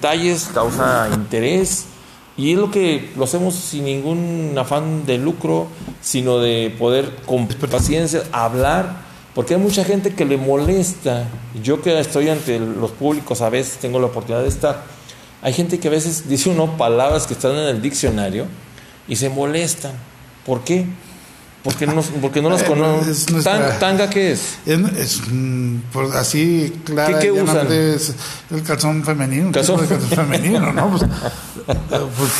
detalles, causa interés y es lo que lo hacemos sin ningún afán de lucro, sino de poder con paciencia hablar, porque hay mucha gente que le molesta. Yo que estoy ante los públicos a veces tengo la oportunidad de estar. Hay gente que a veces dice uno palabras que están en el diccionario y se molestan. ¿Por qué? Porque no, porque no las Eh, conocen. ¿Tanga qué es? Es, mm, así, claro, ¿Qué- qué usan? es el calzón femenino. Calzón. femenino, ¿no? Pues, eh, pues,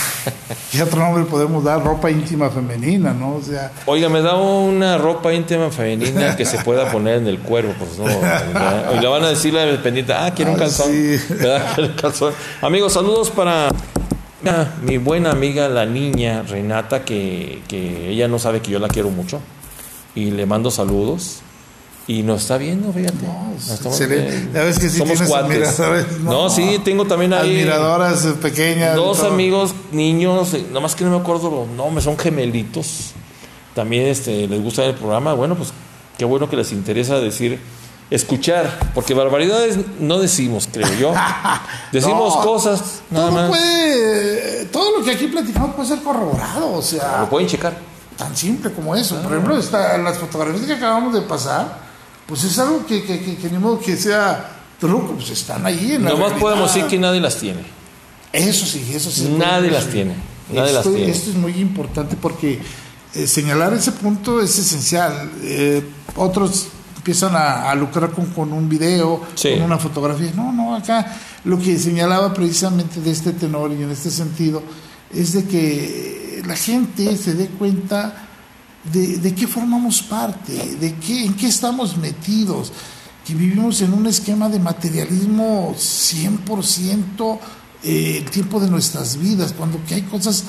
¿qué otro nombre podemos dar? Ropa íntima femenina, ¿no? O sea, Oiga, me da una ropa íntima femenina que se pueda poner en el cuerpo, pues no. Y le van a decir la pendiente, ah, quiero un Ah, calzón. sí. ¿Verdad? El calzón. Amigos, saludos para mi buena amiga, la niña Renata, que, que ella no sabe que yo la quiero mucho. Y le mando saludos. Y nos está viendo, fíjate. Nos estamos excelente. viendo. Ya ves que sí Somos cuates. No, ¿no? sí, tengo también ahí. admiradoras eh, pequeñas. Dos amigos, niños, eh, nomás que no me acuerdo los nombres, son gemelitos. También este, les gusta el programa. Bueno, pues qué bueno que les interesa decir, escuchar, porque barbaridades no decimos, creo yo. Decimos No, cosas, nada todo más. puede, todo lo que aquí platicamos puede ser corroborado, o sea, Lo pueden checar. tan simple como eso. Ah. Por ejemplo, está, las fotografías que acabamos de pasar, pues es algo que, que, que, que ni modo que sea truco, pues están ahí en Nomás podemos decir que nadie las tiene. Eso sí, eso sí. Nadie las tiene, nadie las esto, tiene. esto es muy importante porque eh, señalar ese punto es esencial. Eh, otros empiezan a, a lucrar con, con un video, Sí. con una fotografía. No, no, acá lo que señalaba precisamente de este tenor y en este sentido es de que la gente se dé cuenta de, de qué formamos parte, de qué, en qué estamos metidos, que vivimos en un esquema de materialismo 100% eh, el tiempo de nuestras vidas, cuando que hay cosas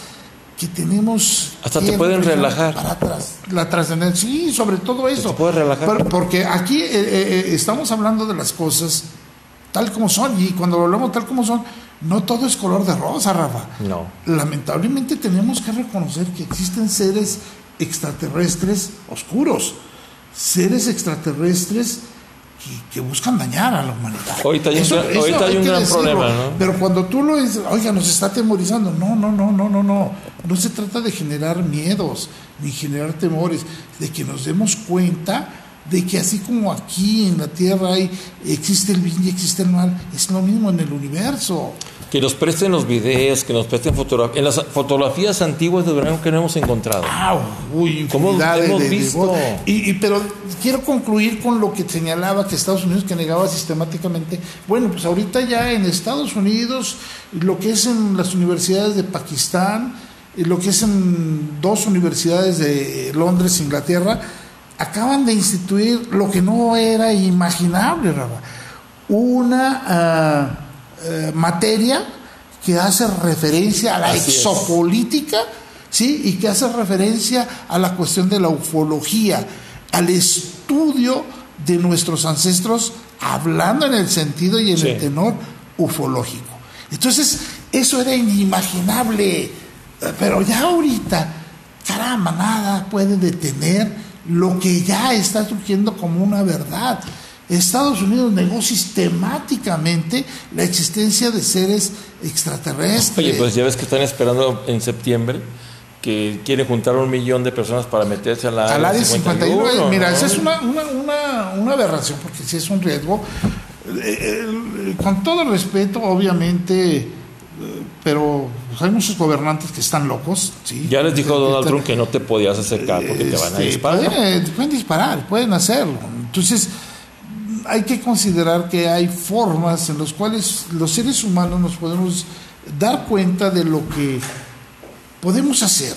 que tenemos... Hasta que te pueden relajar. Para atrás, la trascendencia, sí, sobre todo eso. te puede relajar. Por- porque aquí eh, eh, eh, estamos hablando de las cosas tal como son, y cuando hablamos tal como son, no todo es color de rosa, Rafa No. lamentablemente tenemos que reconocer que existen seres extraterrestres oscuros, seres extraterrestres que, que buscan dañar a la humanidad. Ahorita hay un gran- ahorita hay hay un gran problema, ¿no? Pero cuando tú lo dices, oiga, nos está atemorizando, no, no, no, no, no, no, no se trata de generar miedos ni generar temores, de que nos demos cuenta de que así como aquí en la Tierra hay, existe el bien y existe el mal, es lo mismo en el universo. Que nos presten los videos, que nos presten fotografías. En las fotografías antiguas de Durango que no hemos encontrado. Ah, uy, ¿Cómo de- hemos de- de visto? voz. y, y- pero quiero concluir con lo que señalaba que Estados Unidos que negaba sistemáticamente. Bueno, pues ahorita ya en Estados Unidos, lo que es en las universidades de Pakistán, y lo que es en dos universidades de Londres, Inglaterra, acaban de instituir lo que no era imaginable, Rafa. Una ah, eh, materia que hace referencia a la Así es. exopolítica, ¿sí? Y que hace referencia a la cuestión de la ufología, al estudio de nuestros ancestros, hablando en el sentido y en Sí. el tenor ufológico. Entonces, eso era inimaginable, eh, pero ya ahorita, caramba, nada puede detener lo que ya está surgiendo como una verdad. Estados Unidos negó sistemáticamente la existencia de seres extraterrestres. Oye, pues ya ves que están esperando en septiembre que quieren juntar un millón de personas para meterse a la área 51, eh, mira, ¿no? esa es una, una, una, una aberración, porque sí es un riesgo. Eh, eh, con todo respeto, obviamente, eh, pero pues, hay muchos gobernantes que están locos. ¿sí? Ya les dijo Que Donald Trump que no te podías acercar porque te van a este, disparar. Pueden, pueden disparar, pueden hacerlo. Entonces, hay que considerar que hay formas en las cuales los seres humanos nos podemos dar cuenta de lo que podemos hacer.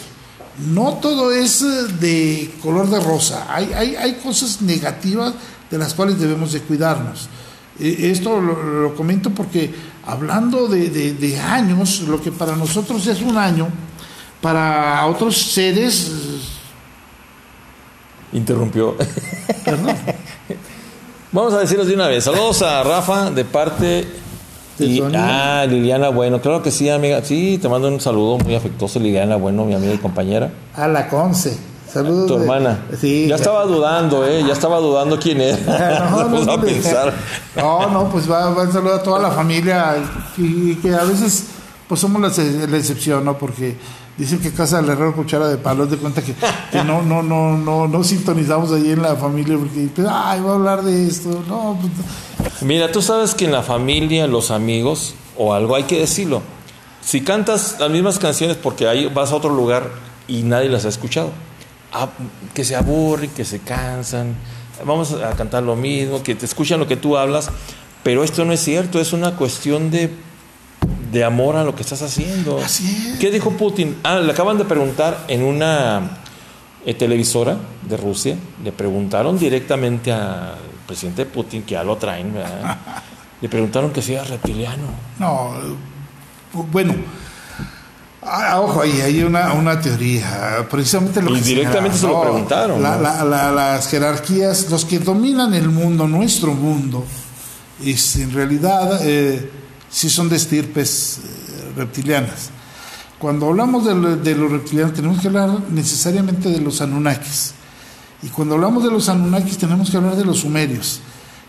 No todo es eh, de color de rosa. Hay, hay, hay cosas negativas de las cuales debemos de cuidarnos. Eh, Esto lo, lo comento porque hablando de, de- de años, lo que para nosotros es un año, para otros seres, Interrumpió. perdón, Vamos a decirles de una vez. Saludos a Rafa de parte. ¿De y- Sonia? ah, Liliana Bueno. Claro que sí, amiga. Sí, te mando un saludo muy afectuoso, Liliana Bueno, mi amiga y compañera. a la Conce. Saludos. Tu de- hermana. Sí. Ya estaba dudando, ¿eh? Ya estaba dudando quién era. No, no, no, pensar. No, no, pues va, va un saludo a toda la familia y que a veces pues somos la excepción, ¿no? Porque dicen que casa del herrero cuchara de palo, haz de cuenta que, no, no, no, no, no sintonizamos ahí en la familia porque, pues, ay, voy a hablar de esto, no, pues, Mira, tú sabes que en la familia, los amigos o algo hay que decirlo. Si cantas las mismas canciones porque ahí vas a otro lugar y nadie las ha escuchado, ah, que se aburren, que se cansan, vamos a cantar lo mismo, que te escuchan lo que tú hablas, pero esto no es cierto, es una cuestión de, de amor a lo que estás haciendo. Así es. ¿Qué dijo Putin? Ah, le acaban de preguntar en una eh, televisora de Rusia, le preguntaron directamente al presidente Putin, que ya lo traen, ¿verdad? le preguntaron que si era reptiliano. no, bueno. Ah, ojo, ahí hay una, una teoría, precisamente lo Y que directamente se lo preguntaron, la- ¿no? la- la- las jerarquías, los que dominan el mundo, nuestro mundo, es, en realidad eh, sí son de estirpes eh, reptilianas. Cuando hablamos de, lo- de los reptilianos tenemos que hablar necesariamente de los Anunnakis. Y cuando hablamos de los Anunnakis tenemos que hablar de los sumerios,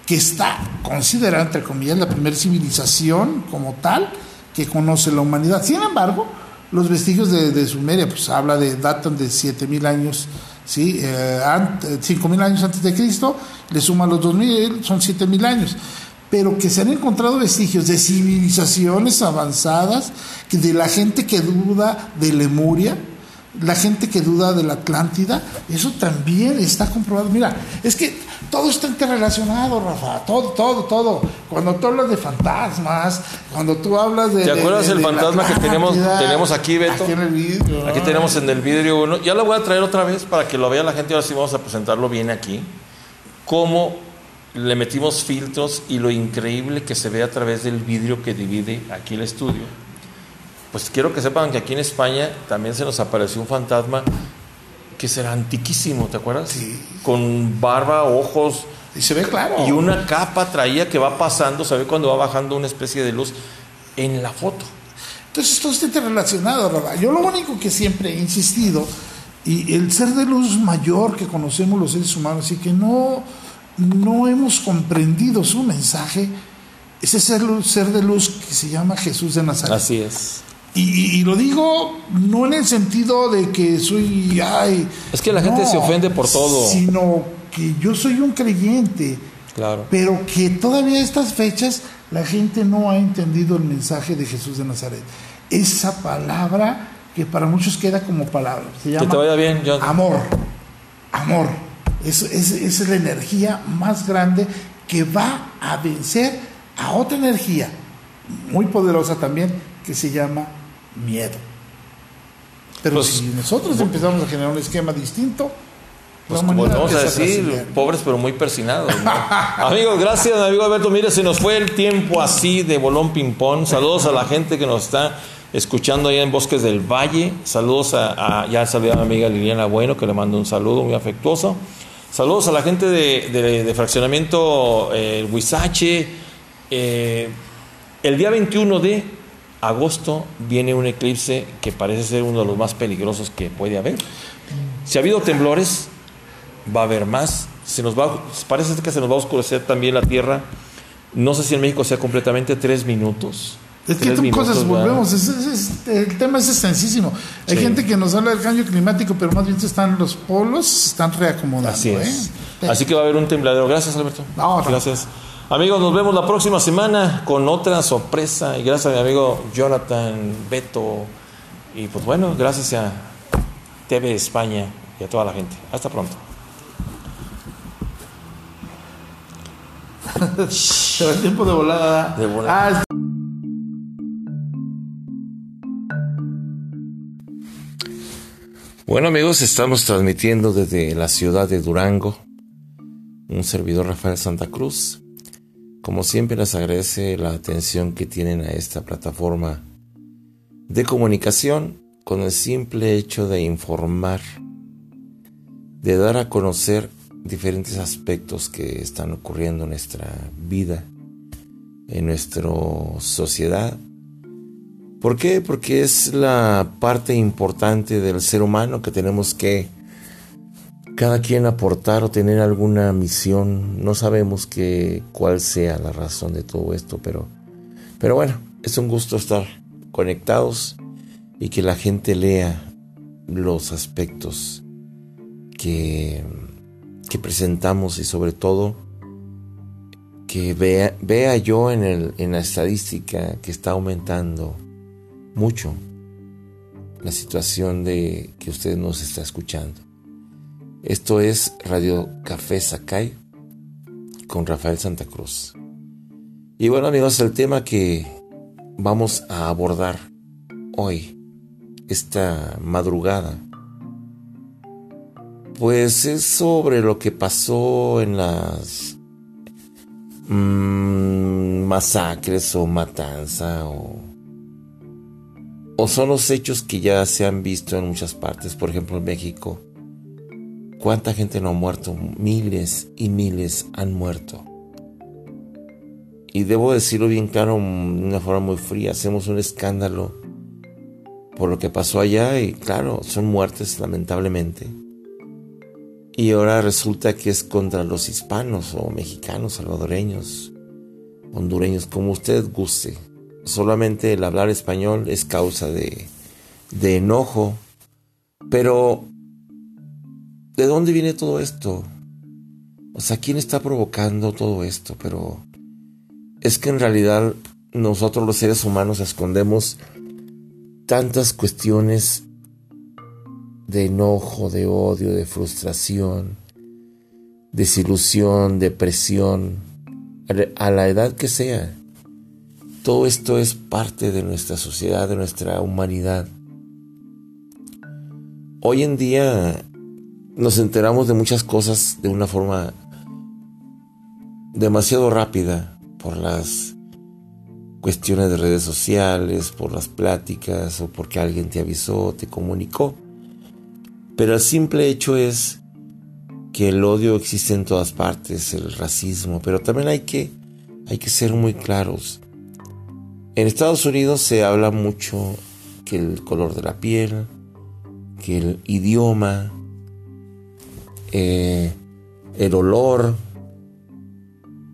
que está considerada, entre comillas, la primera civilización como tal que conoce la humanidad. Sin embargo, los vestigios de, Sumeria, pues habla de, datan de 7000 años, ¿sí? Eh, ant- 5000 años antes de Cristo, le suman los 2000, son 7000 años. Pero que se han encontrado vestigios de civilizaciones avanzadas, de la gente que duda de Lemuria, la gente que duda de la Atlántida, eso también está comprobado. Mira, es que todo está interrelacionado, Rafa, todo, todo, todo. Cuando tú hablas de fantasmas, cuando tú hablas de... ¿Te acuerdas de- el de fantasma que tenemos- aquí, Beto? Aquí en el vidrio, Aquí tenemos en el vidrio uno. Ya lo voy a traer otra vez para que lo vea la gente. Ahora sí vamos a presentarlo bien aquí. Cómo le metimos filtros y lo increíble que se ve a través del vidrio que divide aquí el estudio. Pues quiero que sepan que aquí en España también se nos apareció un fantasma que será antiquísimo, ¿te acuerdas? Sí. Con barba, ojos Y se ve claro. y una capa traía que va pasando, se ve cuando va bajando una especie de luz en la foto. Entonces todo está interrelacionado, Rafa. Yo lo único que siempre he insistido, y el ser de luz mayor que conocemos los seres humanos y que no, no hemos comprendido su mensaje, ese ser, ser de luz que se llama Jesús de Nazaret. Así es. Y, lo digo no en el sentido de que soy, ay, Es que la gente se ofende por todo. Sino que yo soy un creyente, Claro. pero que todavía a estas fechas la gente no ha entendido el mensaje de Jesús de Nazaret. Esa palabra que para muchos queda como palabra. Se llama te vaya bien, John. amor. Amor. Es, es- esa es la energía más grande que va a vencer a otra energía muy poderosa también que se llama miedo. Pero Pues, si nosotros empezamos a generar un esquema distinto, Pues como vamos a decir, pobres pero muy persinados. ¿no? Amigos, gracias, amigo Alberto. Mire, se nos fue el tiempo así de bolón ping-pong. Saludos a la gente que nos está escuchando allá en Bosques del Valle. Saludos a, a- ya saludé a mi amiga Liliana Bueno, que le mando un saludo muy afectuoso. Saludos a la gente de, fraccionamiento eh, Huizache. Eh, el día 21 de agosto viene un eclipse que parece ser uno de los más peligrosos que puede haber. Si ha habido temblores, va a haber más. Se nos va, parece que se nos va a oscurecer también la tierra. No sé si en México sea completamente tres minutos. Es que cosas volvemos, es- es- es- el tema es extensísimo. Hay Sí. gente que nos habla del cambio climático, pero más bien están los polos, están reacomodando. Así es. ¿eh? Así que va a haber un tembladero. Gracias, Alberto. No, no. Gracias. Amigos, nos vemos la próxima semana con otra sorpresa. Y gracias a mi amigo Jonathan, Beto. Y pues bueno, gracias a TV España y a toda la gente. Hasta pronto. Se va el tiempo de volada. De volada. Ah, Bueno amigos, estamos transmitiendo desde la ciudad de Durango, un servidor Rafael Santa Cruz. Como siempre les agradece la atención que tienen a esta plataforma de comunicación con el simple hecho de informar, de dar a conocer diferentes aspectos que están ocurriendo en nuestra vida, en nuestra sociedad ¿Por qué? Porque es la parte importante del ser humano que tenemos que cada quien aportar o tener alguna misión. No sabemos que, cuál sea la razón de todo esto, pero, pero bueno, es un gusto estar conectados y que la gente lea los aspectos que, que presentamos y sobre todo que vea, vea yo en, el, en la estadística que está aumentando mucho la situación de que usted nos está escuchando. Esto es Radio Café Sakai con Rafael Santa Cruz. Y bueno amigos, el tema que vamos a abordar hoy, esta madrugada, pues es sobre lo que pasó en las mmm, masacres o matanza o, o son los hechos que ya se han visto en muchas partes, por ejemplo en México. ¿Cuánta gente no ha muerto? Miles y miles han muerto. Y debo decirlo bien claro, de una forma muy fría, hacemos un escándalo por lo que pasó allá y claro, son muertes lamentablemente. Y ahora resulta que es contra los hispanos o mexicanos, salvadoreños, hondureños, como usted guste. Solamente el hablar español es causa de, de enojo. Pero, ¿de dónde viene todo esto? O sea, ¿quién está provocando todo esto? Pero es que en realidad nosotros los seres humanos escondemos tantas cuestiones de enojo, de odio, de frustración, desilusión, depresión, a la edad que sea. Todo esto es parte de nuestra sociedad, de nuestra humanidad. Hoy en día nos enteramos de muchas cosas de una forma demasiado rápida por las cuestiones de redes sociales, por las pláticas o porque alguien te avisó, te comunicó. Pero el simple hecho es que el odio existe en todas partes, el racismo, pero también hay que, hay que ser muy claros. En Estados Unidos se habla mucho que el color de la piel, que el idioma, eh, el olor,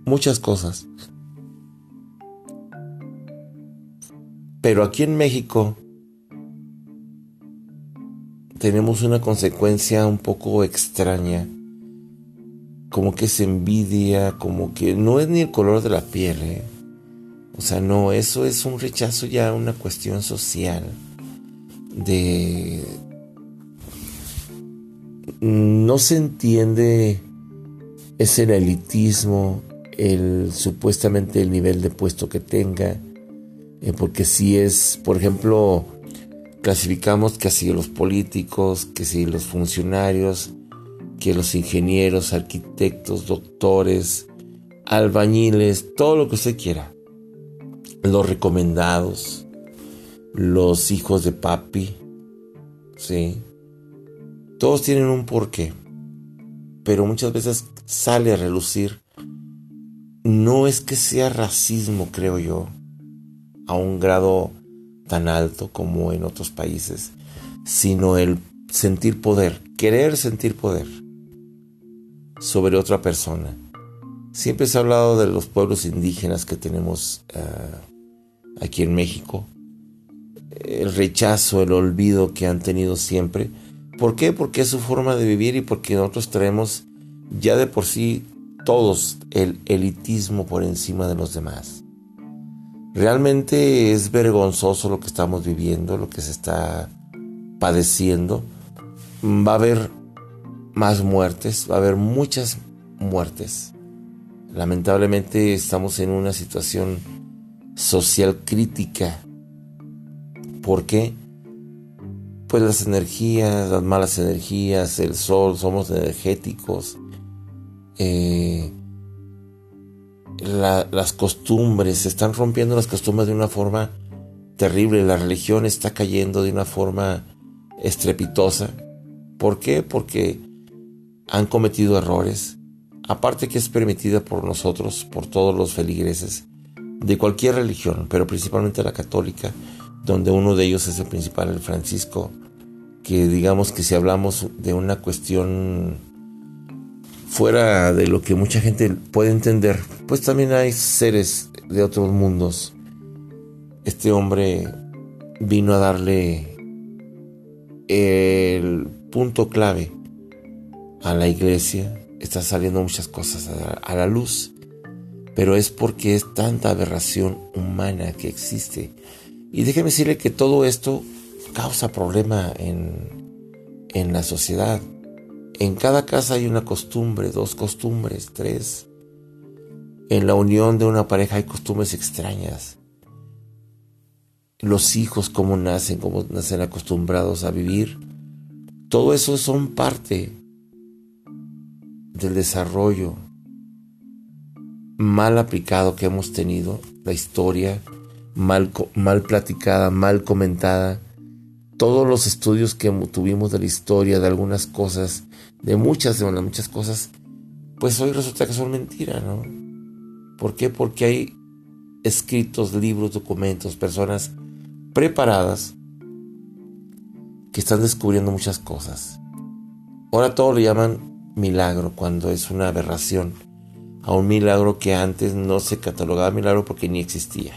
muchas cosas. Pero aquí en México tenemos una consecuencia un poco extraña, como que es envidia, como que no es ni el color de la piel, ¿eh? O sea, no, eso es un rechazo ya, una cuestión social de... No se entiende ese elitismo, el supuestamente el nivel de puesto que tenga, eh, porque si es, por ejemplo, clasificamos que así los políticos, que si los funcionarios, que los ingenieros, arquitectos, doctores, albañiles, todo lo que usted quiera. Los recomendados, los hijos de papi, ¿sí? Todos tienen un porqué, pero muchas veces sale a relucir. No es que sea racismo, creo yo, a un grado tan alto como en otros países, sino el sentir poder, querer sentir poder sobre otra persona. Siempre se ha hablado de los pueblos indígenas que tenemos eh, aquí en México, el rechazo, el olvido que han tenido siempre. ¿Por qué? Porque es su forma de vivir y porque nosotros traemos ya de por sí todos el elitismo por encima de los demás. Realmente es vergonzoso lo que estamos viviendo, lo que se está padeciendo. Va a haber más muertes, va a haber muchas muertes. Lamentablemente estamos en una situación social crítica. ¿Por qué? Pues las energías, las malas energías, el sol, somos energéticos. Eh, las costumbres, se están rompiendo las costumbres de una forma terrible, la religión está cayendo de una forma estrepitosa. ¿Por qué? Porque han cometido errores, aparte que es permitida por nosotros, por todos los feligreses de cualquier religión, pero principalmente la católica, donde uno de ellos es el principal, el Francisco, que digamos que si hablamos de una cuestión fuera de lo que mucha gente puede entender, pues también hay seres de otros mundos. Este hombre vino a darle el punto clave a la iglesia. Está saliendo muchas cosas a la luz, pero es porque es tanta aberración humana que existe. Y déjeme decirle que todo esto causa problema en, en la sociedad. En cada casa hay una costumbre, dos costumbres, tres. En la unión de una pareja hay costumbres extrañas. Los hijos, cómo nacen, cómo nacen acostumbrados a vivir. Todo eso son parte del desarrollo mal aplicado que hemos tenido, la historia mal, mal platicada, mal comentada, todos los estudios que tuvimos de la historia, de algunas cosas, de muchas, de muchas cosas, pues hoy resulta que son mentiras, ¿no? ¿Por qué? Porque hay escritos, libros, documentos, personas preparadas que están descubriendo muchas cosas. Ahora todo lo llaman milagro cuando es una aberración a un milagro que antes no se catalogaba milagro porque ni existía.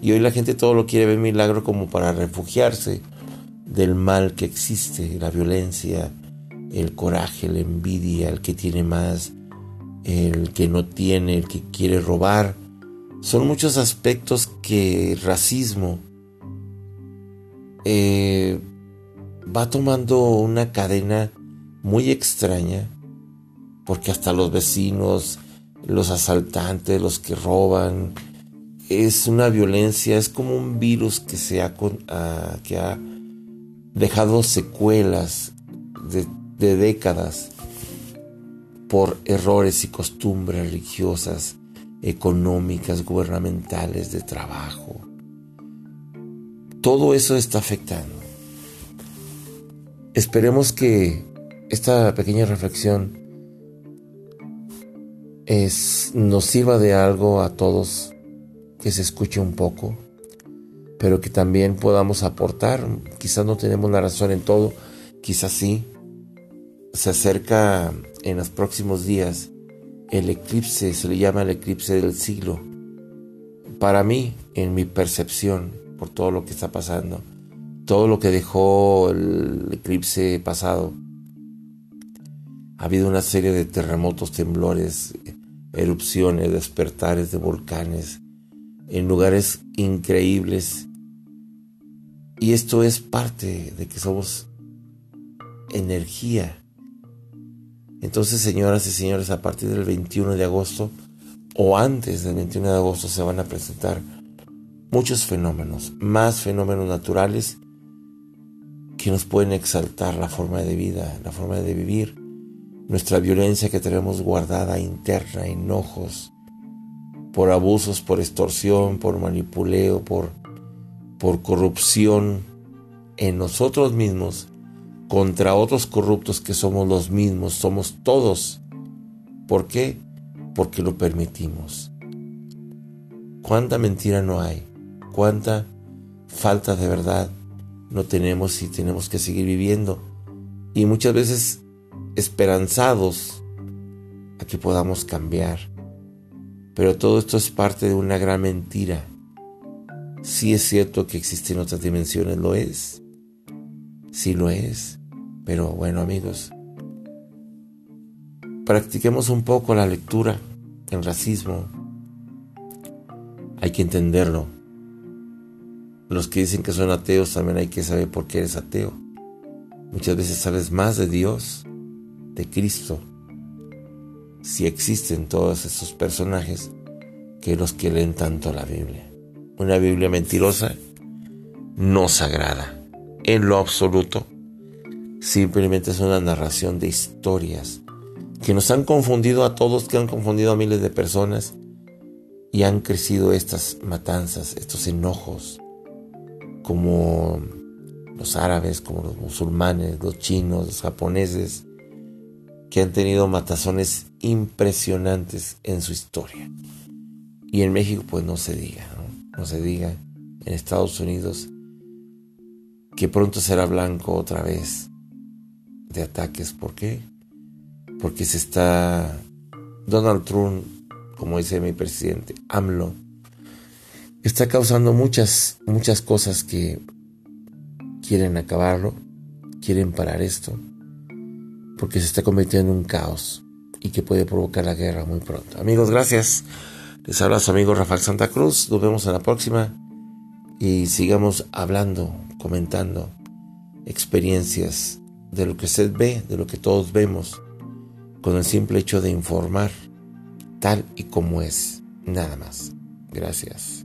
Y hoy la gente todo lo quiere ver milagro como para refugiarse del mal que existe, la violencia, el coraje, la envidia, el que tiene más, el que no tiene, el que quiere robar. Son muchos aspectos que racismo eh, va tomando una cadena muy extraña, porque hasta los vecinos, los asaltantes, los que roban, es una violencia, es como un virus que, se ha, ah, que ha dejado secuelas de, de décadas por errores y costumbres religiosas, económicas, gubernamentales, de trabajo. Todo eso está afectando. Esperemos que esta pequeña reflexión es, nos sirva de algo a todos que se escuche un poco, pero que también podamos aportar. Quizás no tenemos la razón en todo, quizás sí. Se acerca en los próximos días el eclipse, se le llama el eclipse del siglo. Para mí, en mi percepción, por todo lo que está pasando, todo lo que dejó el eclipse pasado, ha habido una serie de terremotos, temblores, erupciones, despertares de volcanes, en lugares increíbles. Y esto es parte de que somos energía. Entonces, señoras y señores, a partir del 21 de agosto o antes del 21 de agosto se van a presentar muchos fenómenos, más fenómenos naturales que nos pueden exaltar la forma de vida, la forma de vivir, nuestra violencia que tenemos guardada interna, enojos, por abusos, por extorsión, por manipuleo, por, por corrupción en nosotros mismos contra otros corruptos que somos los mismos, somos todos. ¿Por qué? Porque lo permitimos. ¿Cuánta mentira no hay? ¿Cuánta falta de verdad no tenemos y tenemos que seguir viviendo? Y muchas veces esperanzados a que podamos cambiar pero todo esto es parte de una gran mentira. Sí es cierto que existen otras dimensiones, lo es. Sí lo es. Pero bueno amigos, practiquemos un poco la lectura el racismo. Hay que entenderlo. Los que dicen que son ateos también hay que saber por qué eres ateo. Muchas veces sabes más de Dios, de Cristo, si existen todos esos personajes que los que leen tanto la Biblia. Una Biblia mentirosa, no sagrada, en lo absoluto. Simplemente es una narración de historias que nos han confundido a todos, que han confundido a miles de personas y han crecido estas matanzas, estos enojos, como los árabes, como los musulmanes, los chinos, los japoneses, que han tenido matazones impresionantes en su historia. Y en México pues no se diga, ¿no? se diga. En Estados Unidos que pronto será blanco otra vez de ataques. ¿Por qué? porque se está Donald Trump, como dice mi presidente, AMLO, está causando muchas, muchas cosas que quieren acabarlo, quieren parar esto, porque se está convirtiendo en un caos y que puede provocar la guerra muy pronto. Amigos, gracias. Les habla su amigo Rafael Santa Cruz. Nos vemos en la próxima y sigamos hablando, comentando experiencias de lo que usted ve, de lo que todos vemos, con el simple hecho de informar tal y como es. Nada más. Gracias.